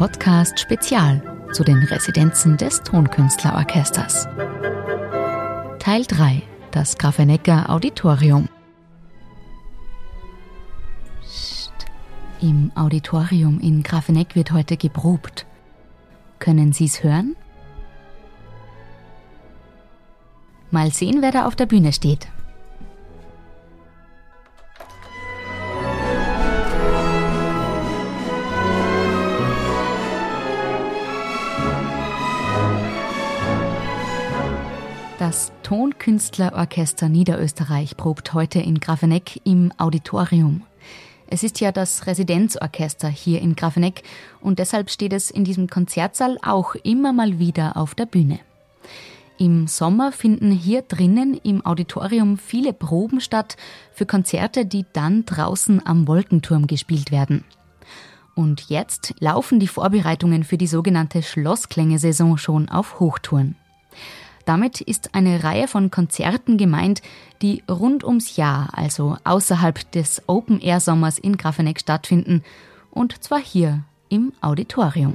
Podcast Spezial zu den Residenzen des Tonkünstlerorchesters. Teil 3. Das Grafenecker Auditorium. Psst. Im Auditorium in Grafeneck wird heute geprobt. Können Sie es hören? Mal sehen, wer da auf der Bühne steht. Das Tonkünstlerorchester Niederösterreich probt heute in Grafeneck im Auditorium. Es ist ja das Residenzorchester hier in Grafeneck und deshalb steht es in diesem Konzertsaal auch immer mal wieder auf der Bühne. Im Sommer finden hier drinnen im Auditorium viele Proben statt für Konzerte, die dann draußen am Wolkenturm gespielt werden. Und jetzt laufen die Vorbereitungen für die sogenannte Schlossklänge-Saison schon auf Hochtouren. Damit ist eine Reihe von Konzerten gemeint, die rund ums Jahr, also außerhalb des Open-Air-Sommers in Grafeneck stattfinden, und zwar hier im Auditorium.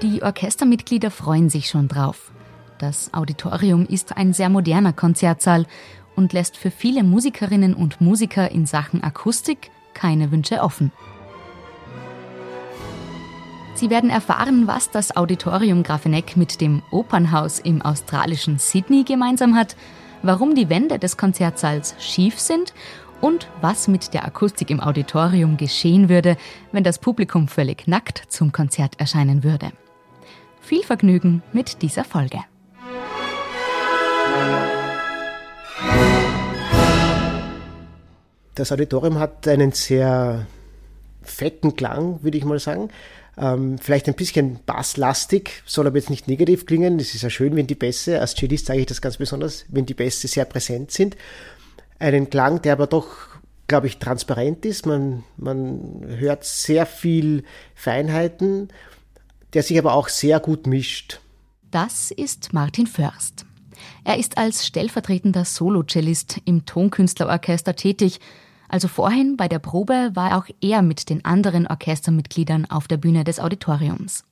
Die Orchestermitglieder freuen sich schon drauf. Das Auditorium ist ein sehr moderner Konzertsaal und lässt für viele Musikerinnen und Musiker in Sachen Akustik keine Wünsche offen. Sie werden erfahren, was das Auditorium Grafeneck mit dem Opernhaus im australischen Sydney gemeinsam hat, warum die Wände des Konzertsaals schief sind und was mit der Akustik im Auditorium geschehen würde, wenn das Publikum völlig nackt zum Konzert erscheinen würde. Viel Vergnügen mit dieser Folge. Das Auditorium hat einen sehr fetten Klang, würde ich mal sagen. Ähm, vielleicht ein bisschen basslastig, soll aber jetzt nicht negativ klingen. Es ist ja schön, wenn die Bässe, als Cellist sage ich das ganz besonders, wenn die Bässe sehr präsent sind. Einen Klang, der aber doch, glaube ich, transparent ist. Man, man hört sehr viel Feinheiten, der sich aber auch sehr gut mischt. Das ist Martin Först. Er ist als stellvertretender Solocellist im Tonkünstlerorchester tätig also vorhin bei der Probe war auch er mit den anderen Orchestermitgliedern auf der Bühne des Auditoriums.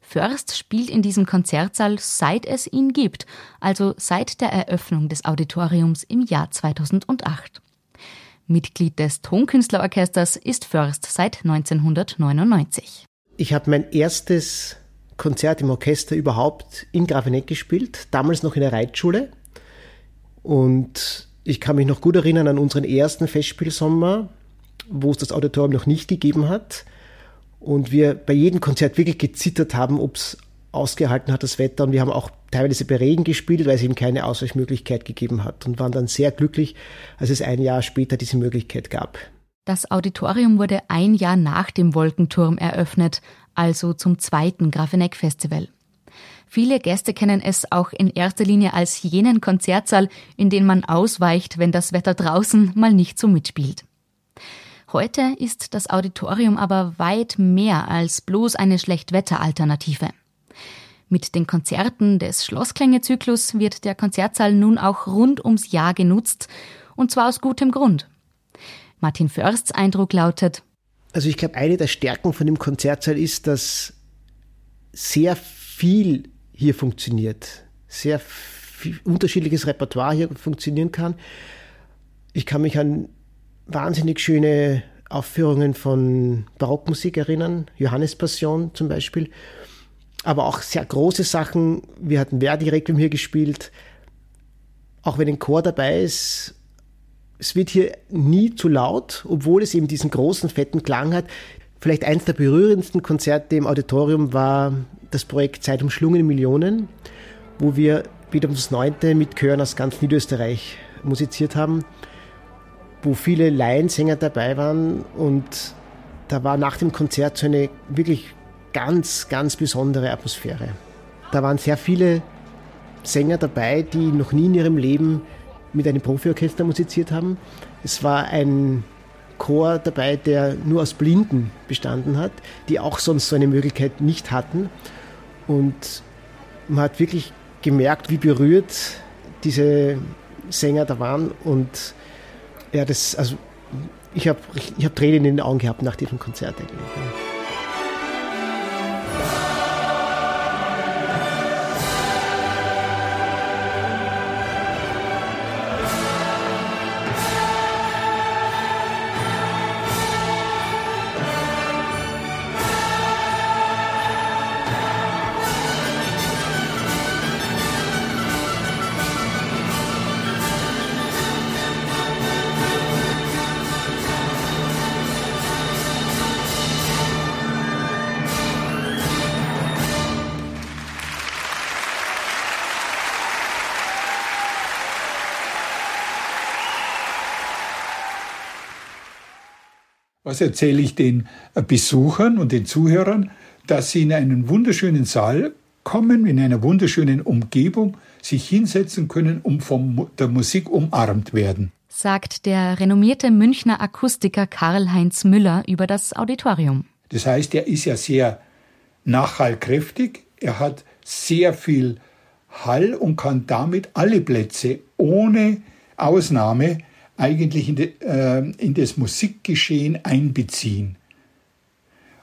Först spielt in diesem Konzertsaal seit es ihn gibt, also seit der Eröffnung des Auditoriums im Jahr 2008. Mitglied des Tonkünstlerorchesters ist Först seit 1999. Ich habe mein erstes Konzert im Orchester überhaupt in Grafeneck gespielt, damals noch in der Reitschule. Und ich kann mich noch gut erinnern an unseren ersten Festspielsommer, wo es das Auditorium noch nicht gegeben hat. Und wir bei jedem Konzert wirklich gezittert haben, ob es ausgehalten hat, das Wetter. Und wir haben auch teilweise bei Regen gespielt, weil es eben keine Ausweichmöglichkeit gegeben hat. Und waren dann sehr glücklich, als es ein Jahr später diese Möglichkeit gab. Das Auditorium wurde ein Jahr nach dem Wolkenturm eröffnet, also zum zweiten Grafeneck Festival. Viele Gäste kennen es auch in erster Linie als jenen Konzertsaal, in den man ausweicht, wenn das Wetter draußen mal nicht so mitspielt. Heute ist das Auditorium aber weit mehr als bloß eine Schlechtwetteralternative. Mit den Konzerten des Schlossklängezyklus wird der Konzertsaal nun auch rund ums Jahr genutzt, und zwar aus gutem Grund. Martin Försts Eindruck lautet, also ich glaube, eine der Stärken von dem Konzertsaal ist, dass sehr viel hier funktioniert. Sehr viel, unterschiedliches Repertoire hier funktionieren kann. Ich kann mich an wahnsinnig schöne Aufführungen von Barockmusik erinnern, Johannes Passion zum Beispiel, aber auch sehr große Sachen. Wir hatten Verdi Requiem hier gespielt. Auch wenn ein Chor dabei ist, es wird hier nie zu laut, obwohl es eben diesen großen, fetten Klang hat. Vielleicht eins der berührendsten Konzerte im Auditorium war das Projekt Zeit umschlungene Millionen, wo wir wieder ums Neunte mit Chören aus ganz Niederösterreich musiziert haben, wo viele Laiensänger dabei waren und da war nach dem Konzert so eine wirklich ganz, ganz besondere Atmosphäre. Da waren sehr viele Sänger dabei, die noch nie in ihrem Leben mit einem Profiorchester musiziert haben. Es war ein Chor dabei, der nur aus Blinden bestanden hat, die auch sonst so eine Möglichkeit nicht hatten. Und man hat wirklich gemerkt, wie berührt diese Sänger da waren und ja, das, also ich habe ich hab Tränen in den Augen gehabt nach diesem Konzert eigentlich. Was erzähle ich den Besuchern und den Zuhörern? Dass sie in einen wunderschönen Saal kommen, in einer wunderschönen Umgebung, sich hinsetzen können und von der Musik umarmt werden. Sagt der renommierte Münchner Akustiker Karl-Heinz Müller über das Auditorium. Das heißt, er ist ja sehr nachhallkräftig, er hat sehr viel Hall und kann damit alle Plätze ohne Ausnahme eigentlich in, de, äh, in das Musikgeschehen einbeziehen.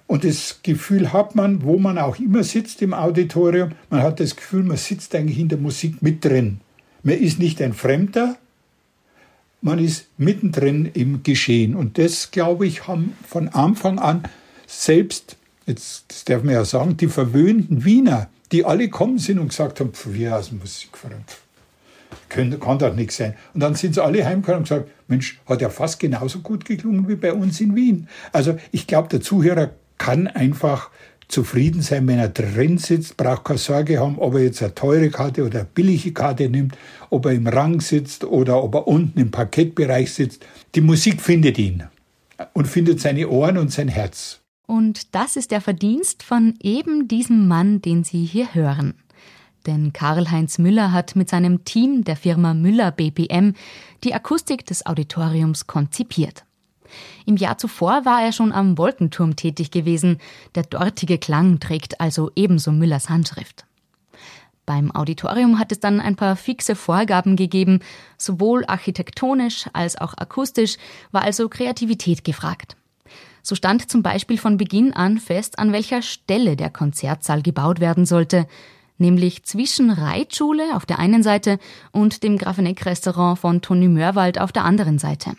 Und das Gefühl hat man, wo man auch immer sitzt im Auditorium, man hat das Gefühl, man sitzt eigentlich in der Musik mit drin. Man ist nicht ein Fremder, man ist mittendrin im Geschehen. Und das, glaube ich, haben von Anfang an selbst, jetzt das darf man ja sagen, die verwöhnten Wiener, die alle kommen sind und gesagt haben, wir aus dem Musikverein, können, kann doch nichts sein. Und dann sind sie alle heimgekommen und gesagt, Mensch, hat ja fast genauso gut geklungen wie bei uns in Wien. Also ich glaube, der Zuhörer kann einfach zufrieden sein, wenn er drin sitzt, braucht keine Sorge haben, ob er jetzt eine teure Karte oder eine billige Karte nimmt, ob er im Rang sitzt oder ob er unten im Parkettbereich sitzt. Die Musik findet ihn und findet seine Ohren und sein Herz. Und das ist der Verdienst von eben diesem Mann, den Sie hier hören. Denn Karl-Heinz Müller hat mit seinem Team der Firma Müller BPM die Akustik des Auditoriums konzipiert. Im Jahr zuvor war er schon am Wolkenturm tätig gewesen. Der dortige Klang trägt also ebenso Müllers Handschrift. Beim Auditorium hat es dann ein paar fixe Vorgaben gegeben. Sowohl architektonisch als auch akustisch war also Kreativität gefragt. So stand zum Beispiel von Beginn an fest, an welcher Stelle der Konzertsaal gebaut werden sollte nämlich zwischen Reitschule auf der einen Seite und dem Grafeneck-Restaurant von Toni Mörwald auf der anderen Seite.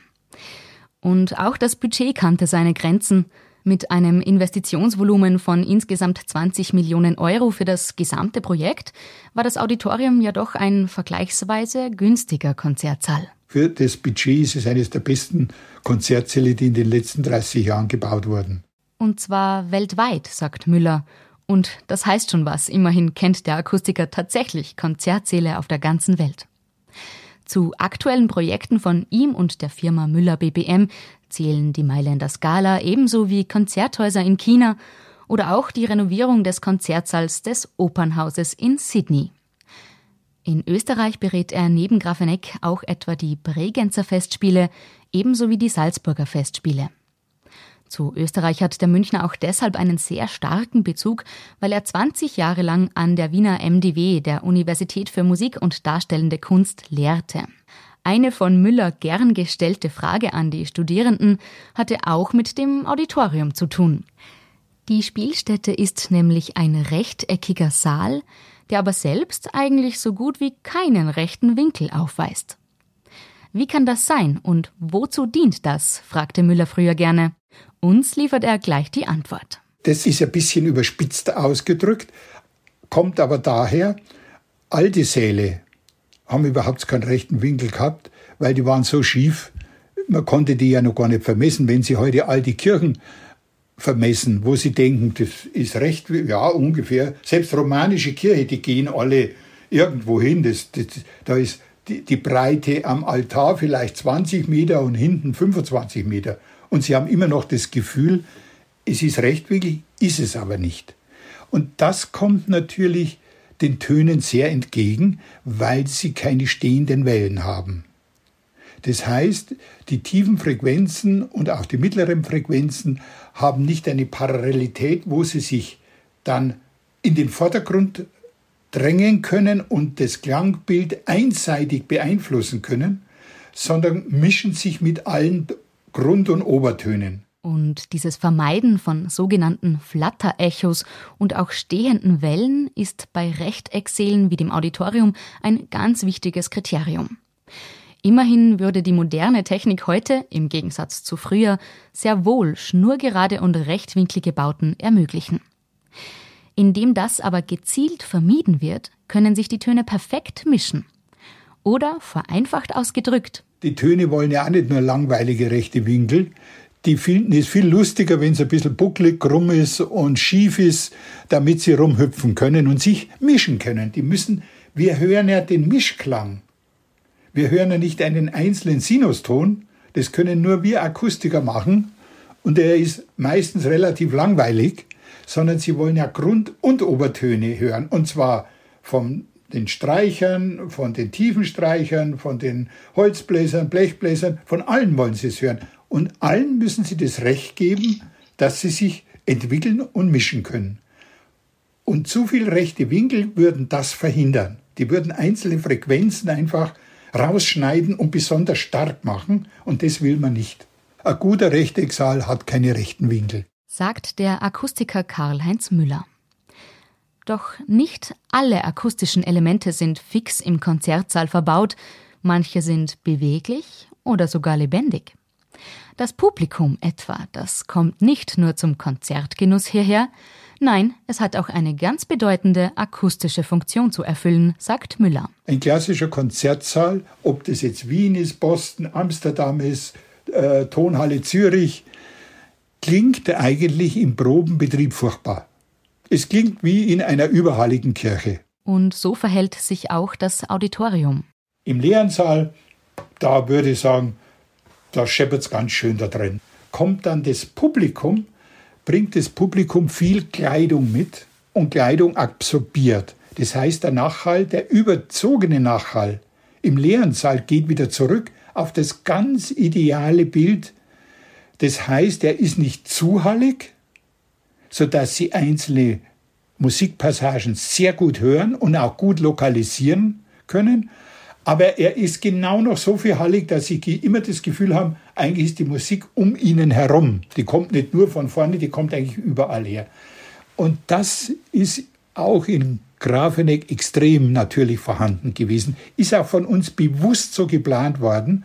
Und auch das Budget kannte seine Grenzen. Mit einem Investitionsvolumen von insgesamt 20 Millionen Euro für das gesamte Projekt war das Auditorium ja doch ein vergleichsweise günstiger Konzertsaal. Für das Budget ist es eines der besten Konzertsäle, die in den letzten 30 Jahren gebaut wurden. Und zwar weltweit, sagt Müller. Und das heißt schon was. Immerhin kennt der Akustiker tatsächlich Konzertsäle auf der ganzen Welt. Zu aktuellen Projekten von ihm und der Firma Müller BBM zählen die Mailänder Scala ebenso wie Konzerthäuser in China oder auch die Renovierung des Konzertsaals des Opernhauses in Sydney. In Österreich berät er neben Grafeneck auch etwa die Bregenzer Festspiele ebenso wie die Salzburger Festspiele. Zu Österreich hat der Münchner auch deshalb einen sehr starken Bezug, weil er 20 Jahre lang an der Wiener MDW, der Universität für Musik und Darstellende Kunst, lehrte. Eine von Müller gern gestellte Frage an die Studierenden hatte auch mit dem Auditorium zu tun. Die Spielstätte ist nämlich ein rechteckiger Saal, der aber selbst eigentlich so gut wie keinen rechten Winkel aufweist. Wie kann das sein und wozu dient das? fragte Müller früher gerne. Uns liefert er gleich die Antwort. Das ist ein bisschen überspitzt ausgedrückt, kommt aber daher, alte Säle haben überhaupt keinen rechten Winkel gehabt, weil die waren so schief, man konnte die ja noch gar nicht vermessen. Wenn Sie heute alte Kirchen vermessen, wo Sie denken, das ist recht, ja, ungefähr, selbst romanische Kirche, die gehen alle irgendwo hin, das, das, da ist die, die Breite am Altar vielleicht 20 Meter und hinten 25 Meter und sie haben immer noch das Gefühl, es ist rechtwinklig, ist es aber nicht. Und das kommt natürlich den Tönen sehr entgegen, weil sie keine stehenden Wellen haben. Das heißt, die tiefen Frequenzen und auch die mittleren Frequenzen haben nicht eine Parallelität, wo sie sich dann in den Vordergrund drängen können und das Klangbild einseitig beeinflussen können, sondern mischen sich mit allen Grund- und Obertönen. Und dieses Vermeiden von sogenannten Flatterechos und auch stehenden Wellen ist bei Rechtecksälen wie dem Auditorium ein ganz wichtiges Kriterium. Immerhin würde die moderne Technik heute, im Gegensatz zu früher, sehr wohl schnurgerade und rechtwinklige Bauten ermöglichen. Indem das aber gezielt vermieden wird, können sich die Töne perfekt mischen. Oder vereinfacht ausgedrückt. Die Töne wollen ja auch nicht nur langweilige rechte Winkel, die finden es viel lustiger, wenn es ein bisschen bucklig, krumm ist und schief ist, damit sie rumhüpfen können und sich mischen können. Die müssen, wir hören ja den Mischklang. Wir hören ja nicht einen einzelnen Sinuston. Das können nur wir Akustiker machen. Und der ist meistens relativ langweilig, sondern sie wollen ja Grund- und Obertöne hören. Und zwar von den Streichern, von den tiefen Streichern, von den Holzbläsern, Blechbläsern, von allen wollen sie es hören. Und allen müssen sie das Recht geben, dass sie sich entwickeln und mischen können. Und zu viel rechte Winkel würden das verhindern. Die würden einzelne Frequenzen einfach rausschneiden und besonders stark machen. Und das will man nicht. Ein guter Rechtecksaal hat keine rechten Winkel. Sagt der Akustiker Karl-Heinz Müller. Doch nicht alle akustischen Elemente sind fix im Konzertsaal verbaut. Manche sind beweglich oder sogar lebendig. Das Publikum etwa, das kommt nicht nur zum Konzertgenuss hierher, nein, es hat auch eine ganz bedeutende akustische Funktion zu erfüllen, sagt Müller. Ein klassischer Konzertsaal, ob das jetzt Wien ist, Boston, Amsterdam ist, äh, Tonhalle Zürich, klingt eigentlich im Probenbetrieb furchtbar. Es klingt wie in einer überhalligen Kirche. Und so verhält sich auch das Auditorium. Im leeren Saal, da würde ich sagen, da scheppert es ganz schön da drin. Kommt dann das Publikum, bringt das Publikum viel Kleidung mit und Kleidung absorbiert. Das heißt, der Nachhall, der überzogene Nachhall im leeren Saal geht wieder zurück auf das ganz ideale Bild. Das heißt, er ist nicht zu hallig, sodass Sie einzelne Musikpassagen sehr gut hören und auch gut lokalisieren können, aber er ist genau noch so viel hallig, dass sie immer das Gefühl haben, eigentlich ist die Musik um ihnen herum. Die kommt nicht nur von vorne, die kommt eigentlich überall her. Und das ist auch in Grafeneck extrem natürlich vorhanden gewesen, ist auch von uns bewusst so geplant worden,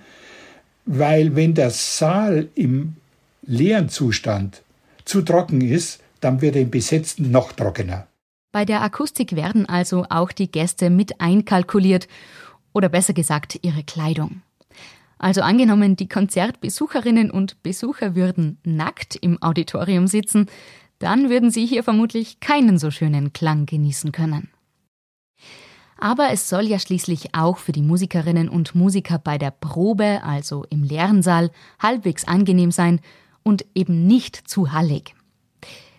weil wenn der Saal im leeren Zustand zu trocken ist, dann wird er im Besetzten noch trockener. Bei der Akustik werden also auch die Gäste mit einkalkuliert oder besser gesagt ihre Kleidung. Also angenommen, die Konzertbesucherinnen und Besucher würden nackt im Auditorium sitzen, dann würden sie hier vermutlich keinen so schönen Klang genießen können. Aber es soll ja schließlich auch für die Musikerinnen und Musiker bei der Probe, also im leeren Saal, halbwegs angenehm sein und eben nicht zu hallig.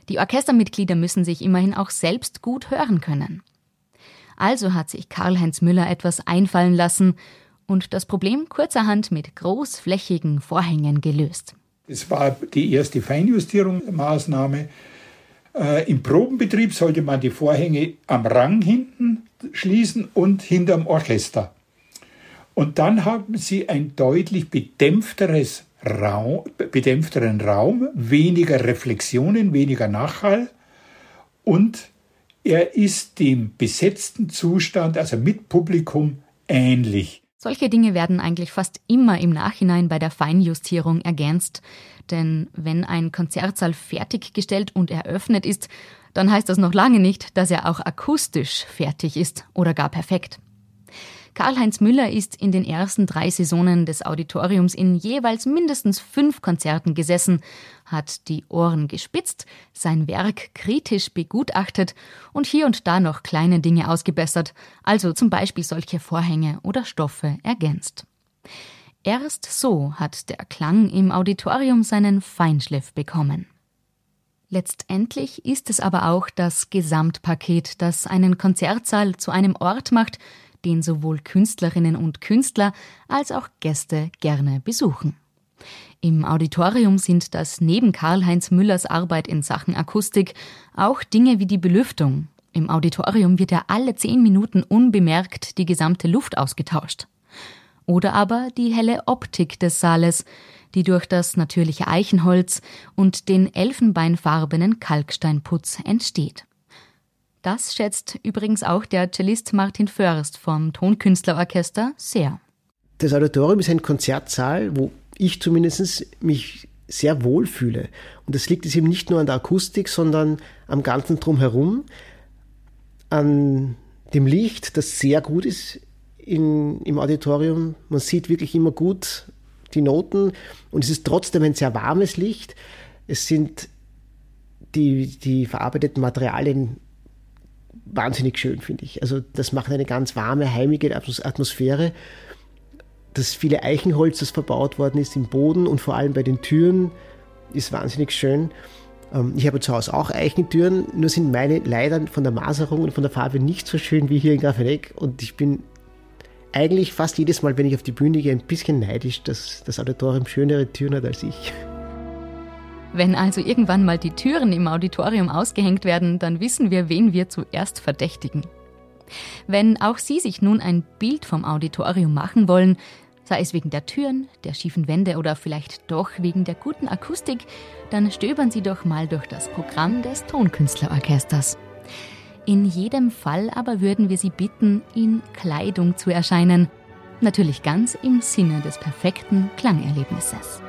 Die Orchestermitglieder müssen sich immerhin auch selbst gut hören können. Also hat sich Karl-Heinz Müller etwas einfallen lassen und das Problem kurzerhand mit großflächigen Vorhängen gelöst. Es war die erste Feinjustierungsmaßnahme. Äh, Im Probenbetrieb sollte man die Vorhänge am Rang hinten schließen und hinterm Orchester. Und dann haben sie ein deutlich bedämpfteres Raum, bedämpfteren Raum, weniger Reflexionen, weniger Nachhall und er ist dem besetzten Zustand, also mit Publikum, ähnlich. Solche Dinge werden eigentlich fast immer im Nachhinein bei der Feinjustierung ergänzt. Denn wenn ein Konzertsaal fertiggestellt und eröffnet ist, dann heißt das noch lange nicht, dass er auch akustisch fertig ist oder gar perfekt. Karl-Heinz Müller ist in den ersten drei Saisonen des Auditoriums in jeweils mindestens fünf Konzerten gesessen, hat die Ohren gespitzt, sein Werk kritisch begutachtet und hier und da noch kleine Dinge ausgebessert, also zum Beispiel solche Vorhänge oder Stoffe ergänzt. Erst so hat der Klang im Auditorium seinen Feinschliff bekommen. Letztendlich ist es aber auch das Gesamtpaket, das einen Konzertsaal zu einem Ort macht, den sowohl Künstlerinnen und Künstler als auch Gäste gerne besuchen. Im Auditorium sind das neben Karl-Heinz Müllers Arbeit in Sachen Akustik auch Dinge wie die Belüftung Im Auditorium wird ja alle zehn Minuten unbemerkt die gesamte Luft ausgetauscht. Oder aber die helle Optik des Saales, die durch das natürliche Eichenholz und den elfenbeinfarbenen Kalksteinputz entsteht. Das schätzt übrigens auch der Cellist Martin Först vom Tonkünstlerorchester sehr. Das Auditorium ist ein Konzertsaal, wo ich zumindest mich sehr wohl fühle. Und das liegt eben nicht nur an der Akustik, sondern am ganzen Drumherum, an dem Licht, das sehr gut ist in, im Auditorium. Man sieht wirklich immer gut die Noten und es ist trotzdem ein sehr warmes Licht. Es sind die, die verarbeiteten Materialien wahnsinnig schön, finde ich. Also das macht eine ganz warme, heimige Atmosphäre. Das viele Eichenholz, das verbaut worden ist im Boden und vor allem bei den Türen, ist wahnsinnig schön. Ähm, ich habe zu Hause auch Eichentüren, nur sind meine leider von der Maserung und von der Farbe nicht so schön wie hier in Grafeneck und ich bin eigentlich fast jedes Mal, wenn ich auf die Bühne gehe, ein bisschen neidisch, dass das Auditorium schönere Türen hat als ich. Wenn also irgendwann mal die Türen im Auditorium ausgehängt werden, dann wissen wir, wen wir zuerst verdächtigen. Wenn auch Sie sich nun ein Bild vom Auditorium machen wollen, sei es wegen der Türen, der schiefen Wände oder vielleicht doch wegen der guten Akustik, dann stöbern Sie doch mal durch das Programm des Tonkünstlerorchesters. In jedem Fall aber würden wir Sie bitten, in Kleidung zu erscheinen. Natürlich ganz im Sinne des perfekten Klangerlebnisses.